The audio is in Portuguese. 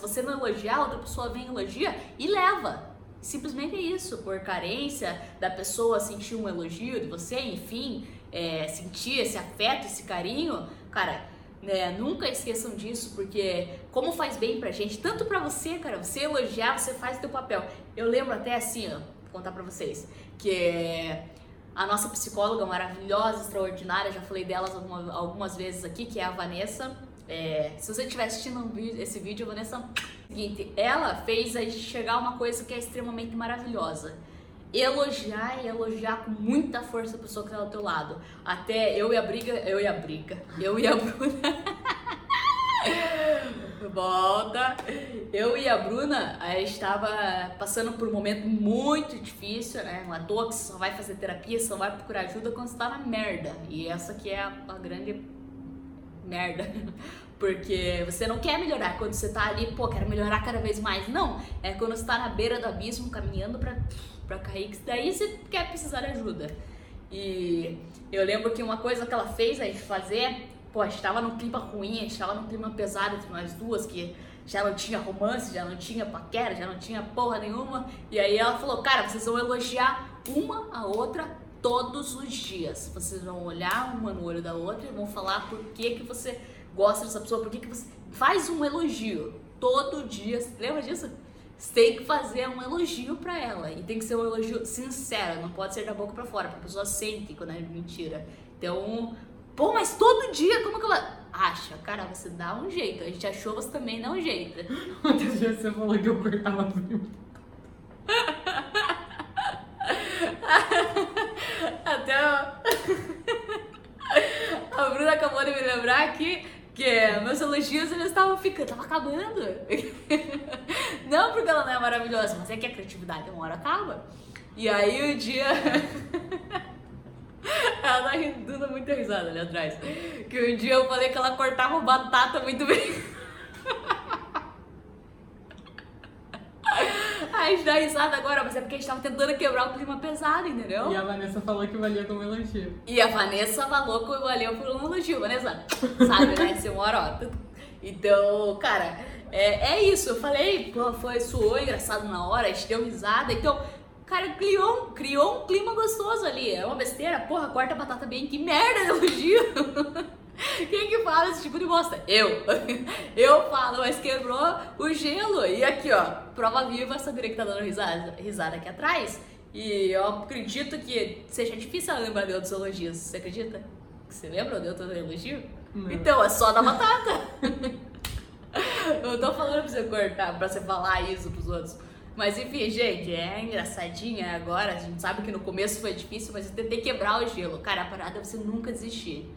Se você não elogiar, outra pessoa vem elogia e leva. Simplesmente é isso, por carência da pessoa sentir um elogio de você, enfim, é, sentir esse afeto, esse carinho, cara, né, nunca esqueçam disso, porque como faz bem pra gente, tanto pra você, cara, você elogiar, você faz o teu papel. Eu lembro até assim, ó, vou contar pra vocês, que a nossa psicóloga maravilhosa, extraordinária, já falei delas algumas, algumas vezes aqui, que é a Vanessa. É, se você estiver assistindo esse vídeo, Vanessa, seguinte, ela fez a gente chegar a uma coisa que é extremamente maravilhosa. Elogiar e elogiar com muita força a pessoa que está do teu lado. Até eu e a briga, eu e a briga, eu e a Bruna. Volta. Eu e a Bruna, estava passando por um momento muito difícil, né? Uma toa que só vai fazer terapia, só vai procurar ajuda quando você tá na merda. E essa aqui é a, a grande merda. Porque você não quer melhorar quando você tá ali, pô, quero melhorar cada vez mais. Não, é quando você tá na beira do abismo, caminhando pra, pra cair, que daí você quer precisar de ajuda. E eu lembro que uma coisa que ela fez a gente fazer pô, estava num clima ruim, estava num clima pesado entre nós duas, que já não tinha romance, já não tinha paquera, já não tinha porra nenhuma. E aí ela falou, cara, vocês vão elogiar uma a outra todos os dias. Vocês vão olhar uma no olho da outra e vão falar por que, que você gosta dessa pessoa, por que, que você faz um elogio todo dia. Lembra disso? Você tem que fazer um elogio para ela e tem que ser um elogio sincero, não pode ser da boca para fora, porque a pessoa sente quando é mentira. Então, Pô, mas todo dia, como que ela. Acha, cara, você dá um jeito. A gente achou, você também dá um jeito. Outro dia você falou que eu cortava tudo. A Bruna acabou de me lembrar aqui que meus elogios eles estavam ficando, tava acabando. Não porque ela não é maravilhosa, mas é que a criatividade uma hora acaba. E aí o dia. Ela tá dando muita risada ali atrás. Que um dia eu falei que ela cortava batata muito bem. A gente dá risada agora, mas é porque a gente tava tentando quebrar o clima pesado, entendeu? E a Vanessa falou que valia como elogio. E a Vanessa falou que valeu por um elogio, Vanessa. Sabe, né? Mora, ó. Então, cara, é, é isso. Eu falei, pô, foi, suou engraçado na hora, a gente deu risada. Então, Cara, criou, criou um clima gostoso ali. É uma besteira, porra, corta a batata bem, que merda elogio. Quem que fala esse tipo de bosta? Eu. Eu falo, mas quebrou o gelo. E aqui, ó, prova viva, essa guria que tá dando risada, risada aqui atrás. E eu acredito que seja difícil ela lembrar de outros elogios. Você acredita? Você lembra de outro elogio? Não. Então, é só da batata. eu tô falando pra você cortar, pra você falar isso pros outros. Mas enfim, gente, é engraçadinha agora. A gente sabe que no começo foi difícil, mas eu tentei quebrar o gelo. Cara, a parada é você nunca desistir.